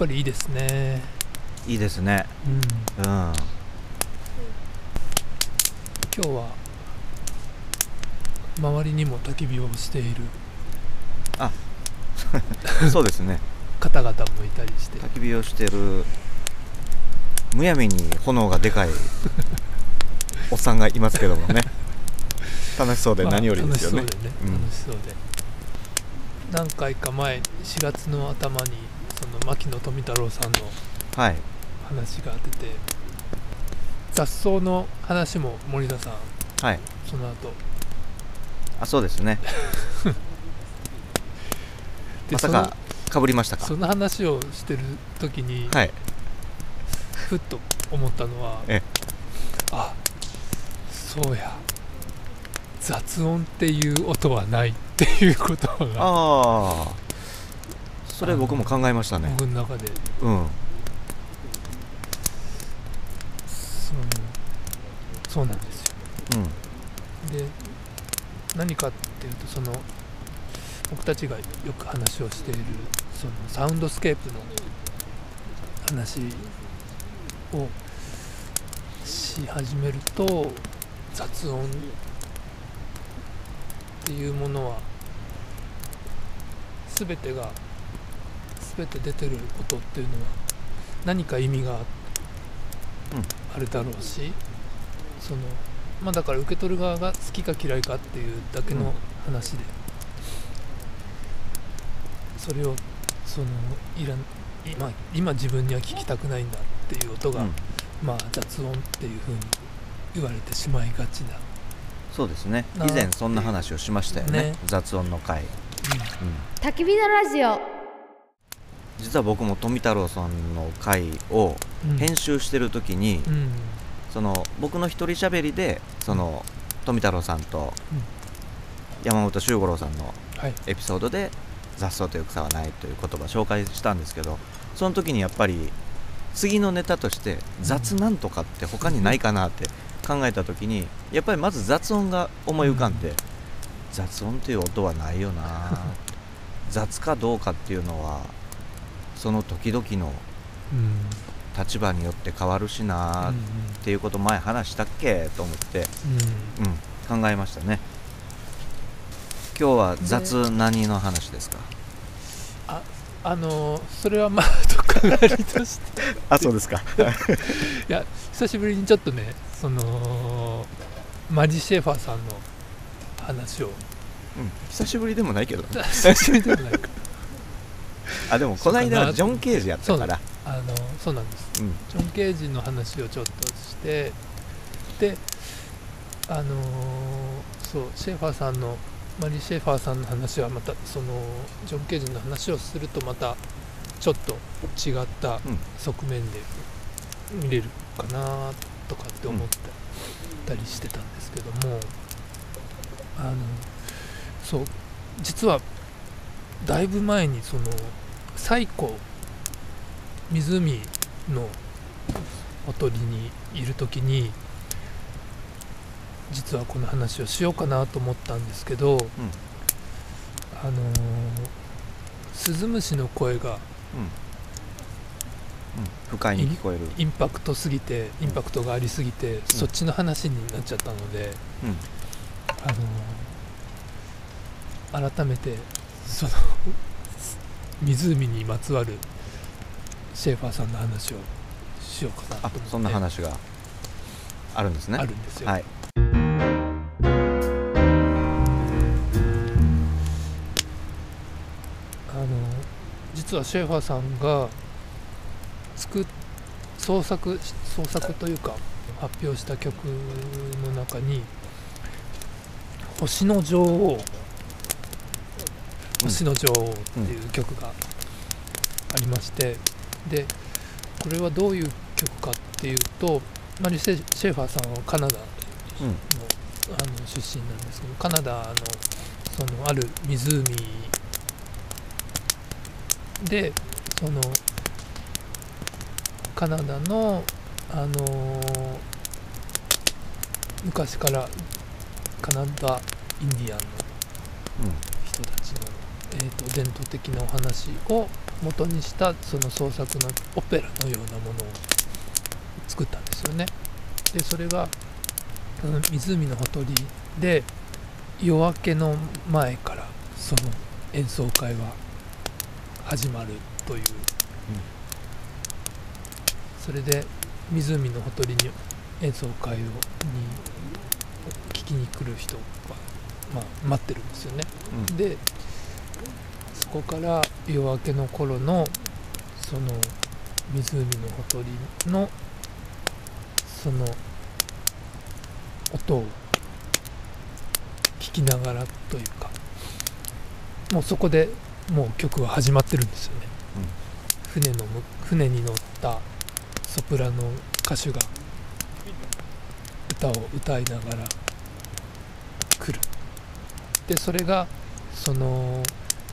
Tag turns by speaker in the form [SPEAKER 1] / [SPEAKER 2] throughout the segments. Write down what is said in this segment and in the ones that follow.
[SPEAKER 1] ぱりいいですね。
[SPEAKER 2] いいですね。
[SPEAKER 1] うん。
[SPEAKER 2] うん。
[SPEAKER 1] 今日は周りにも焚き火をしている
[SPEAKER 2] そうですね。
[SPEAKER 1] 方々もいたりして。
[SPEAKER 2] 焚き火をしてるむやみに炎がでかい おっさんがいますけどもね。楽しそうで
[SPEAKER 1] まあ
[SPEAKER 2] 何よりですよね。
[SPEAKER 1] 楽しそうでね、
[SPEAKER 2] うん。
[SPEAKER 1] 楽しそうで。何回か前4月の頭にその牧野富太郎さんの
[SPEAKER 2] はい。
[SPEAKER 1] 話が出て雑草の話も森田さん
[SPEAKER 2] はい。
[SPEAKER 1] その後。
[SPEAKER 2] あそうですね。
[SPEAKER 1] で
[SPEAKER 2] まさかかぶりましたか？
[SPEAKER 1] その話をしてる時に、
[SPEAKER 2] はい。
[SPEAKER 1] ふっと思ったのは
[SPEAKER 2] え
[SPEAKER 1] あそうや。雑音っていう音はないっていうことが
[SPEAKER 2] ああそれ僕も考えましたね。
[SPEAKER 1] 僕の中で。
[SPEAKER 2] うん。
[SPEAKER 1] そうそうなんですよ。
[SPEAKER 2] うん。
[SPEAKER 1] で何かっていうとその僕たちがよく話をしているそのサウンドスケープの話をし始めると雑音っていうものは全てが全て出てる音っていうのは何か意味があるだろうし、そのまあだから受け取る側が好きか嫌いかっていうだけの話で、それをそのいらん今今自分には聞きたくないんだっていう音が、
[SPEAKER 2] うん。
[SPEAKER 1] まあ雑音っていうふうに言われてしまいがちな、
[SPEAKER 2] そうですね。
[SPEAKER 1] な
[SPEAKER 2] 以前そんな話をしましたよね。
[SPEAKER 1] ね。
[SPEAKER 2] 雑音の回、うん、
[SPEAKER 3] 焚き火のラジオ
[SPEAKER 2] 実は僕も富太郎さんの回を
[SPEAKER 1] うん。
[SPEAKER 2] 編集してる時に、
[SPEAKER 1] うん。
[SPEAKER 2] その僕の一人喋りでその富太郎さんと山本周五郎さんの
[SPEAKER 1] はい。
[SPEAKER 2] エピソードで雑草という草はないという言葉を紹介したんですけどその時にやっぱり次のネタとして雑なんとかって他にないかなって考えた時にやっぱりまず雑音が思い浮かんで、雑音っていう音はないよな 雑かどうかっていうのはその時々の
[SPEAKER 1] うん
[SPEAKER 2] 立場によって変わるしな
[SPEAKER 1] うん
[SPEAKER 2] っていうこと前話したっけ？と思って、
[SPEAKER 1] うん。
[SPEAKER 2] うん、考えましたね。今日は雑何の話ですか？
[SPEAKER 1] あのーそれはまあとかなりとして。
[SPEAKER 2] あそうですか。
[SPEAKER 1] いや久しぶりにちょっとねそのマジシェファーさんの話を。
[SPEAKER 2] うん、久しぶりでもないけどね。
[SPEAKER 1] 久しぶりでもないか
[SPEAKER 2] あでもこの間はジョン・ケージやったから。
[SPEAKER 1] あのそうなんです。
[SPEAKER 2] うん。
[SPEAKER 1] ジョン・ケージの話をちょっとしてであのーそうシェーファーさんのマリー・シェーファーさんの話はまたそのジョン・ケージの話をするとまたちょっと違った
[SPEAKER 2] うん。
[SPEAKER 1] 側面で見れるかなとかって思ったりしてたんですけども、あのそう実はだいぶ前にその西湖湖のほとりにいる時に実はこの話をしようかなと思ったんですけど、あのースズムシの声が
[SPEAKER 2] うん。うん。不快に聞こえる。
[SPEAKER 1] インパクトすぎてインパクトがありすぎて、そっちの話になっちゃったので、
[SPEAKER 2] うん。
[SPEAKER 1] あのー改めてその湖にまつわるシェーファーさんの話をしようかなと思って。
[SPEAKER 2] あそんな話があるんですね。
[SPEAKER 1] あるんですよ、
[SPEAKER 2] はい。
[SPEAKER 1] あの実はシェーファーさんが作っ創作創作というか発表した曲の中に「星の女王」「星の女王」っていう曲がありまして、でこれはどういう曲かっていうとマリセ・シェーファーさんはカナダの
[SPEAKER 2] うん。
[SPEAKER 1] あの出身なんですけどカナダのそのある湖でそのカナダのあの昔からカナダインディアンの人たちの、えーと、伝統的なお話を元にしたその創作のオペラのようなものを作ったんですよね。でそれが湖のほとりで夜明けの前からその演奏会は始まるという、うん、それで湖のほとりに演奏会をに聞きに来る人が、まあ、待ってるんですよね、うん、でそこから夜明けの頃のその湖のほとりのその音を聞きながらというかもうそこでもう曲は始まってるんですよね、うん、船の船に乗ったソプラノ歌手が歌を歌いながら来る。でそれがその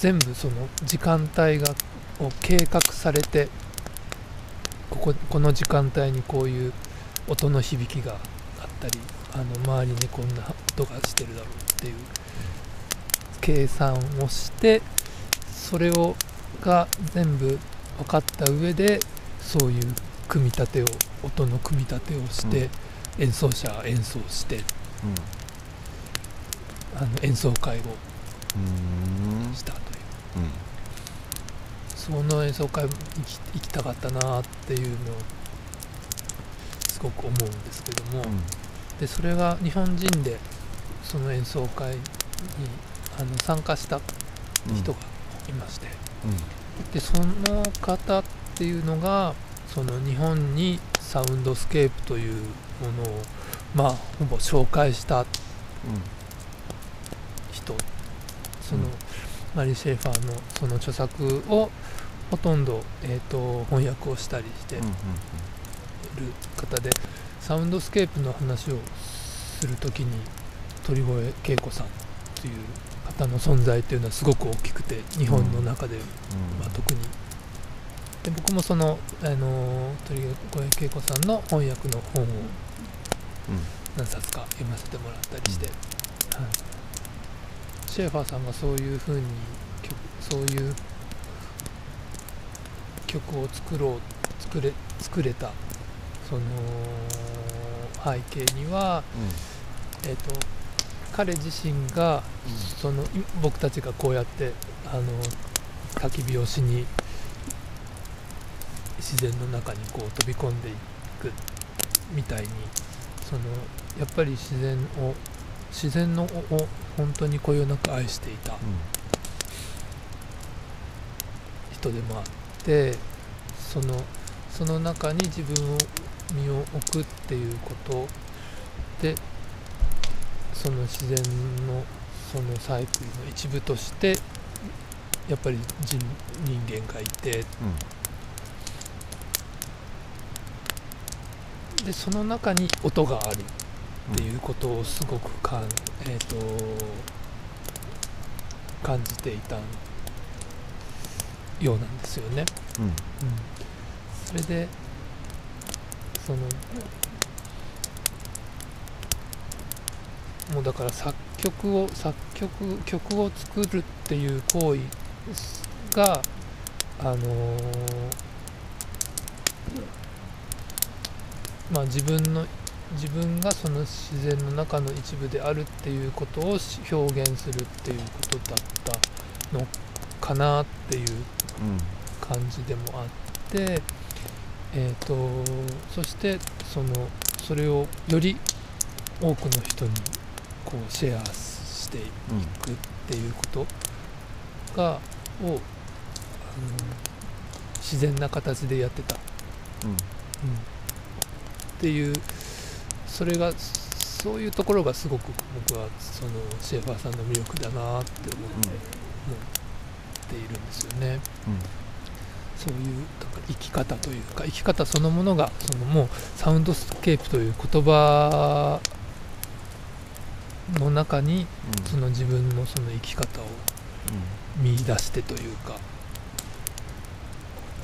[SPEAKER 1] 全部その時間帯がを計画されてこここの時間帯にこういう音の響きがあったりあの周りにこんな音がしてるだろうっていう計算をしてそれをが全部分かった上でそういう組み立てを音の組み立てをして、うん、演奏者は演奏して、うん、あの演奏会をしたという、その演奏会行き行きたかったなっていうのをすごく思うんですけども、でそれが日本人でその演奏会にあの参加した人がいまして、でその方っていうのがその日本にサウンドスケープというものをまあほぼ紹介した人、その、マリー・シェーファーのその著作をほとんど、えーと、翻訳をしたりしている方で、サウンドスケープの話をする時に鳥越恵子さんという方の存在というのはすごく大きくて日本の中で、まあ、特に。で僕もその、あの鳥越恵子さんの翻訳の本を何冊か読ませてもらったりして、はい、シェーファーさんがそういうふうにそういう曲を作ろう作れ作れたその背景には、うん、えっ、ー、と彼自身が、うん、その僕たちがこうやってあの焚き火をしに自然の中にこう飛び込んでいくみたいにそのやっぱり自然を自然のを本当にこよなく愛していた人でもあってそのその中に自分を身を置くっていうことでその自然のそのサイクルの一部としてやっぱり人人間がいて、うん、でその中に音があるっていうことをすごくかん、えーと、感じていたようなんですよね。うん、うん、それでそのもうだから作曲を作曲曲を作るっていう行為があのー、まあ自分の自分がその自然の中の一部であるっていうことを表現するっていうことだったのかなっていう感じでもあって、うん、えーと、そしてそのそれをより多くの人にこうシェアしていくっていうことが、うん、をあの自然な形でやってた、うん、うん、っていうそれがそういうところがすごく僕はそのシェーファーさんの魅力だなって思って、思っているんですよね。そういう生き方というか生き方そのものがそのもうサウンドスケープという言葉の中に、その自分のその生き方を見出してというか、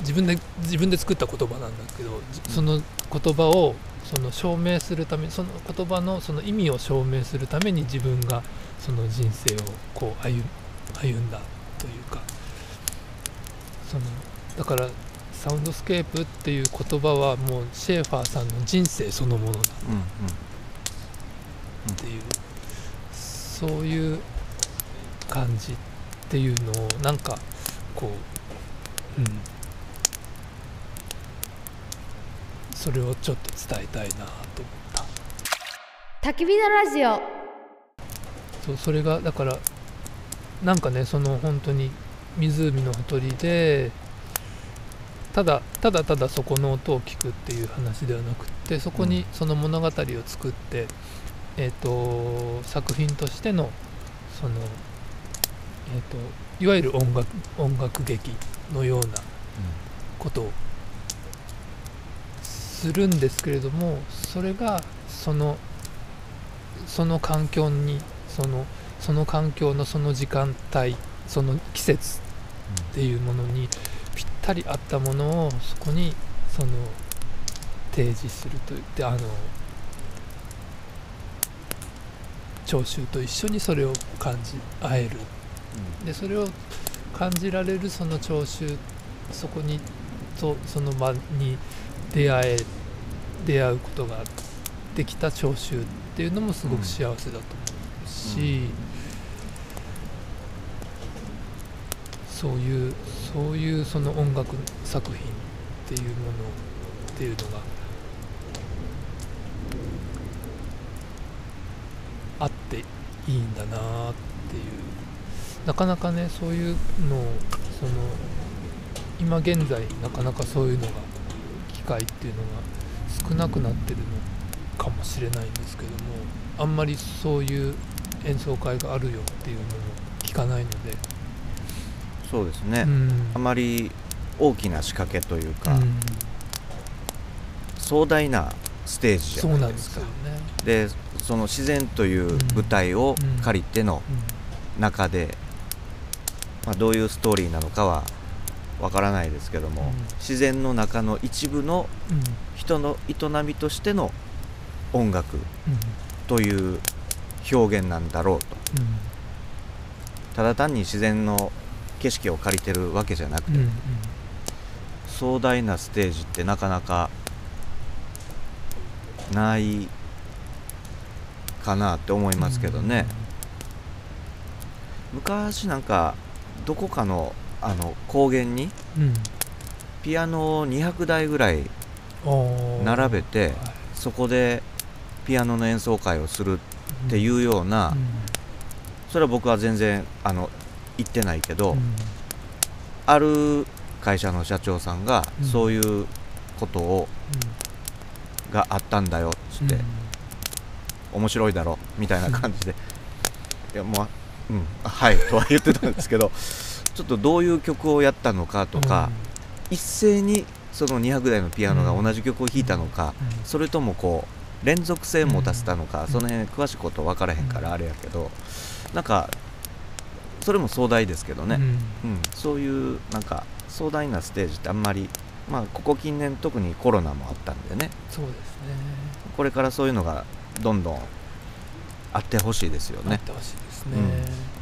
[SPEAKER 1] 自分で自分で作った言葉なんだけどその言葉をその証明するためその言葉のその意味を証明するために自分がその人生をこう歩歩んだというか。そのだからサウンドスケープっていう言葉はもうシェーファーさんの人生そのものだ。
[SPEAKER 2] うん。
[SPEAKER 1] っていう。そういう感じっていうのをなんかこううんそれをちょっと伝えたいなと思った。
[SPEAKER 3] 焚き火のラジオ。
[SPEAKER 1] そうそれがだからなんかねその本当に湖のほとりでただただただそこの音を聞くっていう話ではなくってそこにその物語を作って、えー、と作品としてのその、えー、といわゆる音楽音楽劇のようなことをするんですけれどもそれがそのその環境にそのその環境のその時間帯その季節っていうものにぴったり合ったものをそこにその提示するといってあの聴衆と一緒にそれを感じ合える。でそれを感じられるその聴衆そこにとその場に出会え出会うことができた聴衆っていうのもすごく幸せだと思うし、そういうそういうその音楽作品っていうものっていうのがあっていいんだなっていう。なかなかねそういうのをその今現在なかなかそういうのが会っていうのが少なくなってるのかもしれないんですけどもあんまりそういう演奏会があるよっていうのも聞かないので、
[SPEAKER 2] そうですね、
[SPEAKER 1] うん。
[SPEAKER 2] あまり大きな仕掛けというか、
[SPEAKER 1] うん。
[SPEAKER 2] 壮大なステージじゃな
[SPEAKER 1] いんですすよね。
[SPEAKER 2] でその自然という舞台を借りての中で、まあ、どういうストーリーなのかはわからないですけども、
[SPEAKER 1] うん。
[SPEAKER 2] 自然の中の一部の
[SPEAKER 1] うん。うん
[SPEAKER 2] 人の営みとしての音楽
[SPEAKER 1] うん。
[SPEAKER 2] という表現なんだろうと。
[SPEAKER 1] うん。
[SPEAKER 2] ただ単に自然の景色を借りてるわけじゃなくて、
[SPEAKER 1] うんうん。
[SPEAKER 2] 壮大なステージってなかなかないかなって思いますけどね、昔なんかどこかのあの高原に？
[SPEAKER 1] うん。
[SPEAKER 2] ピアノを200台ぐらい並べて
[SPEAKER 1] はい。
[SPEAKER 2] そこでピアノの演奏会をするっていうような、
[SPEAKER 1] うん。
[SPEAKER 2] それは僕は全然あの言ってないけど、
[SPEAKER 1] うん。
[SPEAKER 2] ある会社の社長さんが
[SPEAKER 1] うん。
[SPEAKER 2] そういうことを、があったんだよっつって、面白いだろみたいな感じで、いやもううん。はいとは言ってたんですけどちょっとどういう曲をやったのかとか、一斉にその200台のピアノが同じ曲を弾いたのか、
[SPEAKER 1] うん。
[SPEAKER 2] それともこう連続性持たせたのか、
[SPEAKER 1] うん。
[SPEAKER 2] その辺詳しいこと分からへんから
[SPEAKER 1] うん。
[SPEAKER 2] あれやけど、なんかそれも壮大ですけどね、
[SPEAKER 1] うん。
[SPEAKER 2] うん。そういうなんか壮大なステージってあんまりまあここ近年特にコロナもあったんでね。
[SPEAKER 1] そうですね。
[SPEAKER 2] これからそういうのがどんどんあってほしいですよね。
[SPEAKER 1] なってほしいですね、
[SPEAKER 2] うん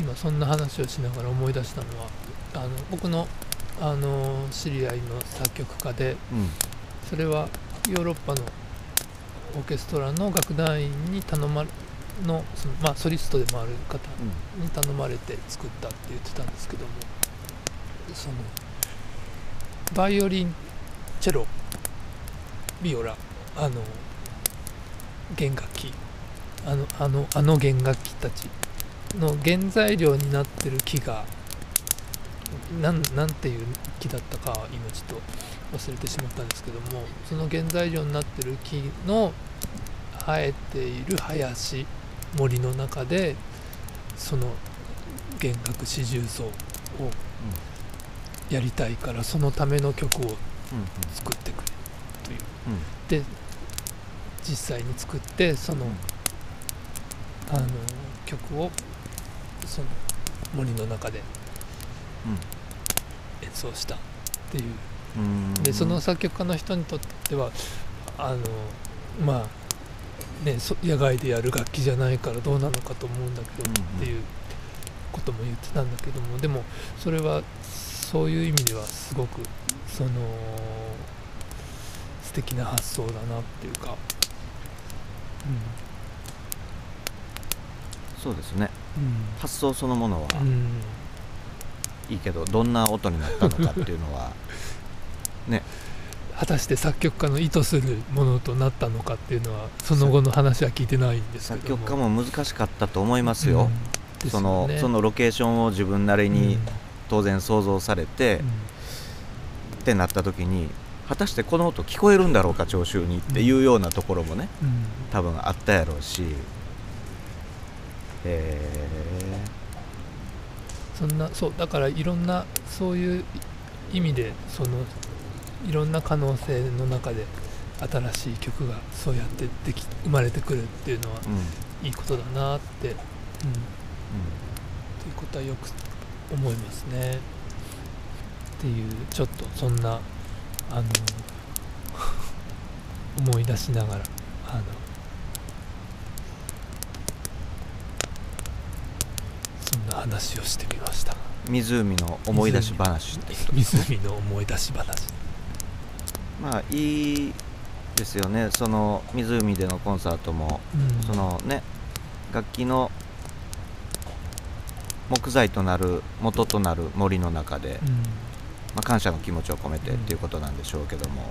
[SPEAKER 1] 今そんな話をしながら思い出したのはあの僕のあの知り合いの作曲家で
[SPEAKER 2] うん。
[SPEAKER 1] それはヨーロッパのオーケストラの楽団員に頼まれのその、まあ、ソリストでもある方に頼まれて作ったって言ってたんですけどもそのバイオリンチェロビオラあの弦楽器あのあのあの弦楽器たちの原材料になってる木がなんなんていう木だったかは今ちょっと忘れてしまったんですけどもその原材料になってる木の生えている林森の中でその弦楽四重奏をやりたいからそのための曲を作ってくれという。
[SPEAKER 2] うん
[SPEAKER 1] で実際に作ってそのあの曲をその森の中で演奏したっていう。
[SPEAKER 2] うん。
[SPEAKER 1] でその作曲家の人にとってはあのまあねそ野外でやる楽器じゃないからどうなのかと思うんだけど、
[SPEAKER 2] うんうん
[SPEAKER 1] っていうことも言ってたんだけどもでもそれはそういう意味ではすごくその素敵な発想だなっていうか、
[SPEAKER 2] そうですね。
[SPEAKER 1] うん
[SPEAKER 2] 発想そのものはいいけどどんな音になったのかっていうのは
[SPEAKER 1] 果たして作曲家の意図するものとなったのかっていうのはその後の話は聞いてないんですけ
[SPEAKER 2] 作
[SPEAKER 1] ども。
[SPEAKER 2] 曲家も難しかったと思いますよ、
[SPEAKER 1] うん。
[SPEAKER 2] そのそのロケーションを自分なりに当然想像されて、
[SPEAKER 1] うん。
[SPEAKER 2] ってなった時に果たしてこの音聞こえるんだろうか聴衆にっていうようなところもね
[SPEAKER 1] うん。
[SPEAKER 2] 多分あったやろうしえ
[SPEAKER 1] そんなそうだからいろんなそういう意味でそのいろんな可能性の中で新しい曲がそうやってでき生まれてくるっていうのは
[SPEAKER 2] ーうん。
[SPEAKER 1] いいことだなって、うん、ということはよく思いますね。っていうちょっとそんなあの 思い出しながらあのそんな話をしてみました。
[SPEAKER 2] うん湖の思い出し話
[SPEAKER 1] 湖の思い出し話。
[SPEAKER 2] まあいいですよね。その湖でのコンサートも
[SPEAKER 1] うん。
[SPEAKER 2] そのね楽器の木材となる元となる森の中で、
[SPEAKER 1] うん。
[SPEAKER 2] まあ、感謝の気持ちを込めてっていうことなんでしょうけども、やっ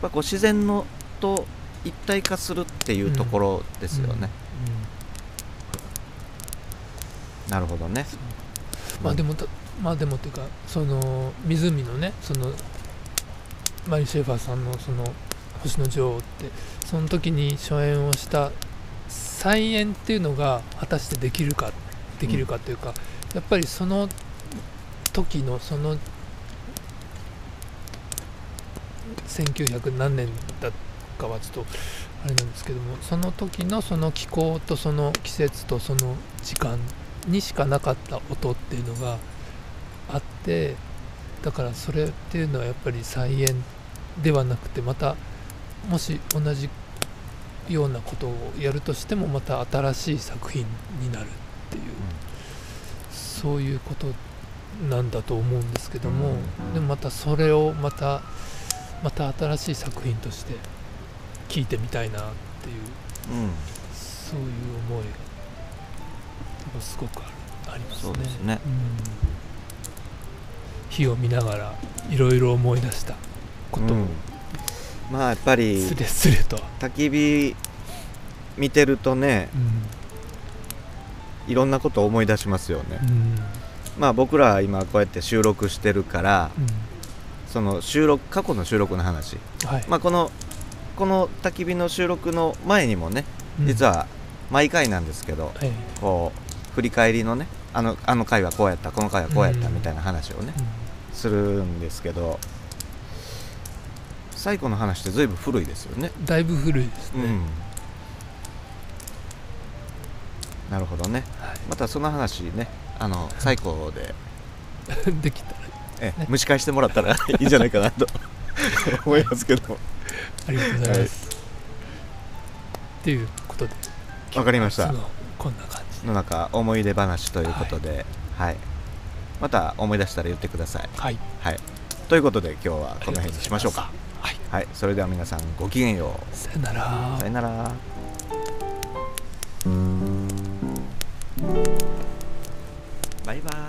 [SPEAKER 2] ぱこう自然のと一体化するっていうところですよね、なるほどね。
[SPEAKER 1] まあでもまあでもっていうかその湖のねそのマリ・シェーファーさんのその「星の女王」ってその時に初演をした再演っていうのが果たしてできるかできるかというか、やっぱりその時のその1900何年だかはちょっとあれなんですけどもその時のその気候とその季節とその時間にしかなかった音っていうのがあってだからそれっていうのはやっぱり再演ではなくてまたもし同じようなことをやるとしてもまた新しい作品になるっていう、そういうことなんだと思うんですけども、
[SPEAKER 2] うん。
[SPEAKER 1] でもまたそれをまたまた新しい作品として聞いてみたいなっていうそういう思いがすごくあるありますね。
[SPEAKER 2] そうですね。
[SPEAKER 1] うん。火を見ながらいろいろ思い出したことを
[SPEAKER 2] うん。まあやっぱり
[SPEAKER 1] すれすれと、
[SPEAKER 2] 焚き火見てるとねいろんなことを思い出しますよね。
[SPEAKER 1] うん。うん
[SPEAKER 2] まあ僕ら今こうやって収録してるからその収録過去の収録の話。
[SPEAKER 1] うんはい。
[SPEAKER 2] まあこのこの焚き火の収録の前にもね実
[SPEAKER 1] は、
[SPEAKER 2] は毎回なんですけど
[SPEAKER 1] え。
[SPEAKER 2] こう振り返りのねあのあの回はこうやったこの回はこうやった
[SPEAKER 1] うん。
[SPEAKER 2] みたいな話をね
[SPEAKER 1] え
[SPEAKER 2] するんですけど最後の話って随分古いですよね。
[SPEAKER 1] うんだいぶ古いですね、
[SPEAKER 2] うん。なるほどね。
[SPEAKER 1] はい。
[SPEAKER 2] またその話ねあの最高で。
[SPEAKER 1] できたら。
[SPEAKER 2] え
[SPEAKER 1] ね
[SPEAKER 2] 蒸し返してもらったら いいんじゃないかなと 思いますけど。も
[SPEAKER 1] ありがとうございます、っていうことで
[SPEAKER 2] わかりました。
[SPEAKER 1] こんな感じ
[SPEAKER 2] の中思い出話ということで、はい、はい、また思い出したら言ってください。
[SPEAKER 1] はい、
[SPEAKER 2] はい、ということで今日はこの辺にしましょうか。
[SPEAKER 1] はい、
[SPEAKER 2] はい、それでは皆さんごきげんよう。
[SPEAKER 1] さよなら。
[SPEAKER 2] さよなら。バイバイ。